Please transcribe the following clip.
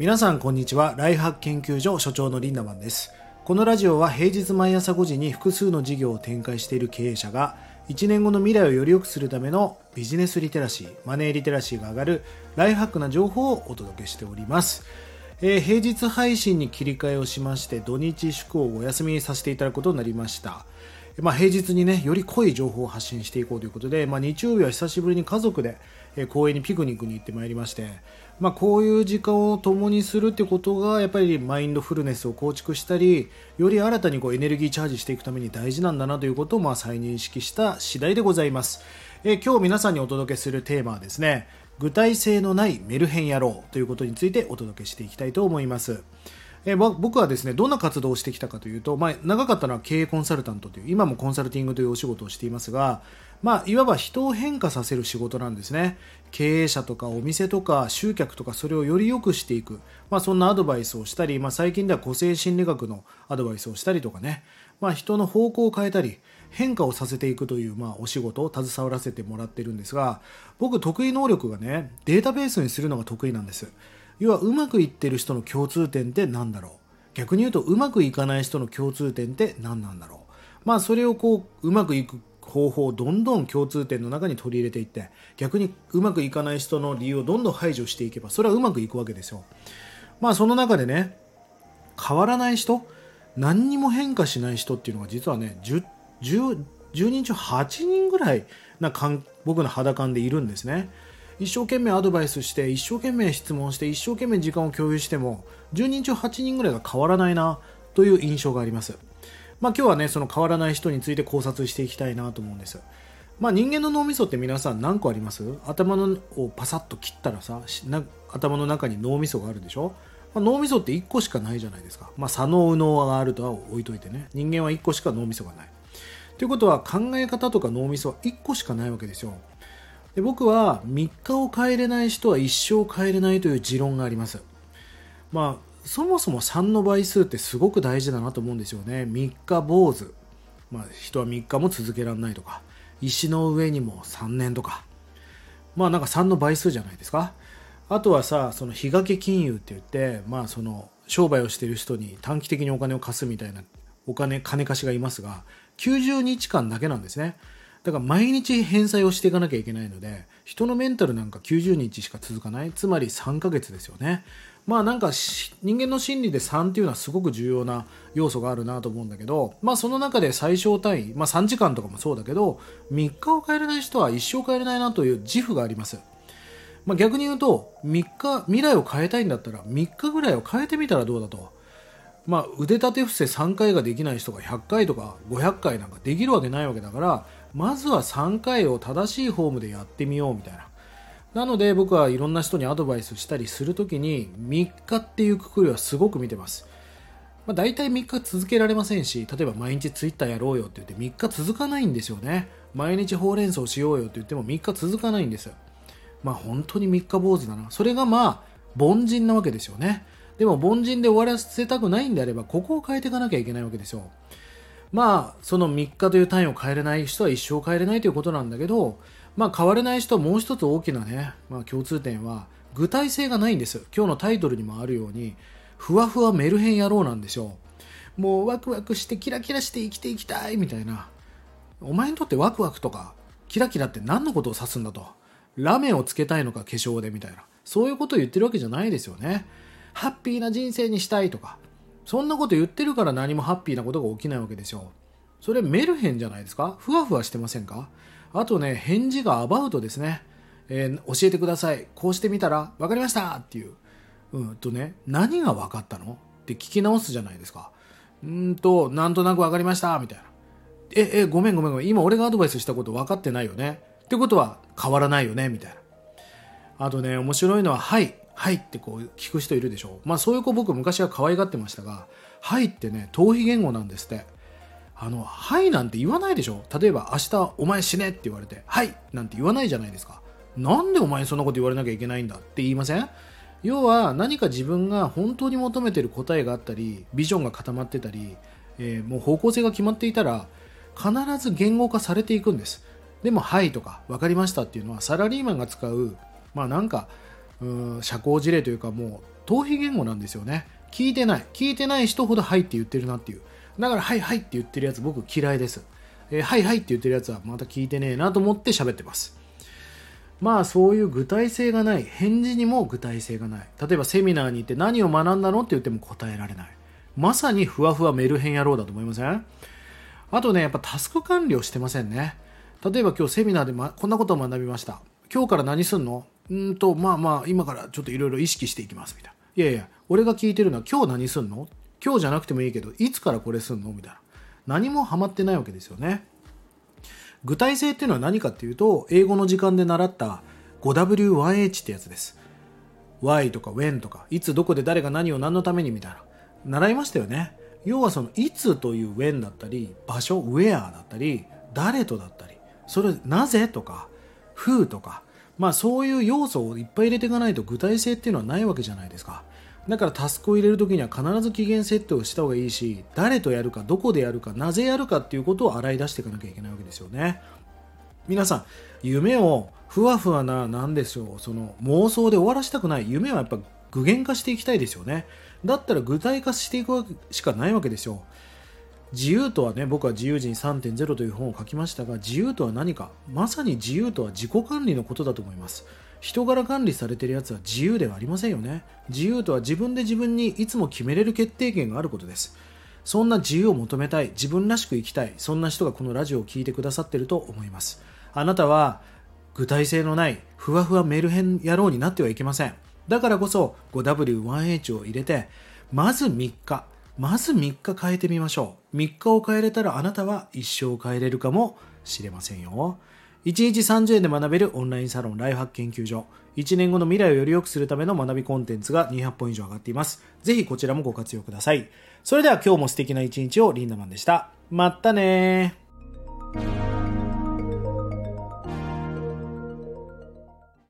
皆さんこんにちは。ライフハック研究所所長のリンダマンです。このラジオは平日毎朝5時に複数の事業を展開している経営者が1年後の未来をより良くするためのビジネスリテラシーマネーリテラシーが上がるライフハックな情報をお届けしております。えー、平日配信に切り替えをしまして土日祝をお休みさせていただくことになりました。まあ、平日にねより濃い情報を発信していこうということで、まあ、日曜日は久しぶりに家族で、え、公園にピクニックに行ってまいりまして、まあ、こういう時間を共にするってことがやっぱりマインドフルネスを構築したりより新たにこうエネルギーチャージしていくために大事なんだなということをまあ再認識した次第でございます、え、今日皆さんにお届けするテーマはですね具体性のないメルヘン野郎ということについてお届けしていきたいと思います。え、僕はですねどんな活動をしてきたかというと、まあ、長かったのは経営コンサルタントという今もコンサルティングというお仕事をしていますが、まあ、いわば人を変化させる仕事なんですね。経営者とかお店とか集客とかそれをより良くしていく、まあ、そんなアドバイスをしたり、まあ、最近では個性心理学のアドバイスをしたりとかね、まあ、人の方向を変えたり変化をさせていくという、まあ、お仕事を携わらせてもらってるんですが僕得意能力がねデータベースにするのが得意なんです。要はうまくいってる人の共通点って何だろう。逆に言うとうまくいかない人の共通点って何なんだろう。まあそれをこううまくいく方法をどんどん共通点の中に取り入れていって逆にうまくいかない人の理由をどんどん排除していけばそれはうまくいくわけですよ。まあその中でね変わらない人何にも変化しない人っていうのが実はね 10, 10, 10人中8人ぐらいな僕の肌感でいるんですね。一生懸命アドバイスして一生懸命質問して一生懸命時間を共有しても10人中8人ぐらいが変わらないなという印象があります。まあ今日はねその変わらない人について考察していきたいなと思うんですまあ人間の脳みそって皆さん何個あります？頭のをパサッと切ったらさ頭の中に脳みそがあるでしょ？まあ、脳みそって1個しかないじゃないですか。まあ、左脳右脳があるとは置いといてね。人間は1個しか脳みそがない。ということは考え方とか脳みそは1個しかないわけですよ。で僕は3日を変えれない人は一生変えれないという持論があります。まあ、そもそも3の倍数ってすごく大事だなと思うんですよね。3日坊主。まあ、人は3日も続けられないとか、石の上にも3年とか。まあなんか3の倍数じゃないですか。あとはさ、その日掛け金融って言って、まあその商売をしてる人に短期的にお金を貸すみたいなお金、金貸しがいますが、90日間だけなんですね。だから毎日返済をしていかなきゃいけないので、人のメンタルなんか90日しか続かない。つまり3ヶ月ですよね。まあなんか人間の心理で3っていうのはすごく重要な要素があるなと思うんだけど、まあその中で最小単位、まあ3時間とかもそうだけど、3日を変えれない人は一生変えれないなという自負があります。まあ逆に言うと、3日、未来を変えたいんだったら3日ぐらいを変えてみたらどうだと。まあ腕立て伏せ3回ができない人が100回とか500回なんかできるわけないわけだから、まずは3回を正しいフォームでやってみようみたいな。なので僕はいろんな人にアドバイスしたりするときに3日っていうくくりはすごく見てます。まあ、大体3日続けられませんし、例えば毎日ツイッターやろうよって言って3日続かないんですよね。毎日ほうれん草しようよって言っても3日続かないんです。まあ本当に3日坊主だな。それがまあ凡人なわけですよね。でも凡人で終わらせたくないんであれば、ここを変えていかなきゃいけないわけですよ。まあ、その3日という単位を変えれない人は一生変えれないということなんだけど、まあ、変われない人はもう一つ大きなね、まあ、共通点は、具体性がないんです。今日のタイトルにもあるように、ふわふわメルヘン野郎なんですよ。もうワクワクしてキラキラして生きていきたいみたいな。お前にとってワクワクとか、キラキラって何のことを指すんだと。ラメをつけたいのか化粧でみたいな。そういうことを言ってるわけじゃないですよね。ハッピーな人生にしたいとか。そんなこと言ってるから何もハッピーなことが起きないわけですよ。それメルヘンじゃないですか？ふわふわしてませんか？あとね、返事がアバウトですね。えー、教えてください。こうしてみたら、分かりましたっていう。うんとね、何が分かったの？って聞き直すじゃないですか。うんと、なんとなく分かりましたみたいな。え、え、ごめんごめんごめん。今俺がアドバイスしたこと分かってないよね？ってことは変わらないよね？みたいな。あとね、面白いのは、はい、はいってこう聞く人いるでしょ。まあそういう子僕昔は可愛がってましたが、はいってね、逃避言語なんですって。あの、はいなんて言わないでしょ例えば明日お前死ねって言われて、はいなんて言わないじゃないですか。なんでお前にそんなこと言われなきゃいけないんだって言いません？要は何か自分が本当に求めてる答えがあったり、ビジョンが固まってたり、えー、もう方向性が決まっていたら、必ず言語化されていくんです。でも、はいとか、分かりましたっていうのは、サラリーマンが使う、まあなんか、うん社交辞令というかもう逃避言語なんですよね。聞いてない。聞いてない人ほど「はい」って言ってるなっていう。だから「はいはい」って言ってるやつ僕嫌いです。えー、はいはいって言ってるやつはまた聞いてねえなと思って喋ってます。まあそういう具体性がない。返事にも具体性がない。例えばセミナーに行って何を学んだのって言っても答えられない。まさにふわふわメルヘン野郎だと思いません？あとねやっぱタスク管理をしてませんね。例えば今日セミナーで、ま、こんなことを学びました。今日から何すんの？うんとまあまあ今からちょっといろいろ意識していきますみたいな。いやいや俺が聞いてるのは今日何すんの？今日じゃなくてもいいけどいつからこれすんの？みたいな。何もハマってないわけですよね。具体性っていうのは何かっていうと英語の時間で習った 5W1H ってやつです。Y とか When とかいつどこで誰が何を何のためにみたいな。習いましたよね。要はそのいつという When だったり場所 Where だったり誰とだったりそれなぜとか Who とかまあそういう要素をいっぱい入れていかないと具体性っていうのはないわけじゃないですか。だからタスクを入れるときには必ず期限設定をした方がいいし誰とやるかどこでやるかなぜやるかっていうことを洗い出していかなきゃいけないわけですよね。皆さん夢をふわふわな何でしょうその妄想で終わらせたくない。夢はやっぱ具現化していきたいですよね。だったら具体化していくしかないわけですよ。自由とはね僕は自由人3.0という本を書きましたが自由とは何かまさに自由とは自己管理のことだと思います。人柄管理されてるやつは自由ではありませんよね。自由とは自分で自分にいつも決めれる決定権があることです。そんな自由を求めたい自分らしく生きたいそんな人がこのラジオを聴いてくださってると思います。あなたは具体性のないふわふわメルヘン野郎になってはいけません。だからこそ 5W1H を入れてまず3日まず3日変えてみましょう3日を変えれたらあなたは一生変えれるかもしれませんよ1日30円で学べるオンラインサロンライフハック研究所。1年後の未来をより良くするための学びコンテンツが200本以上上がっています。ぜひこちらもご活用ください。それでは今日も素敵な一日をリンダマンでした。まったね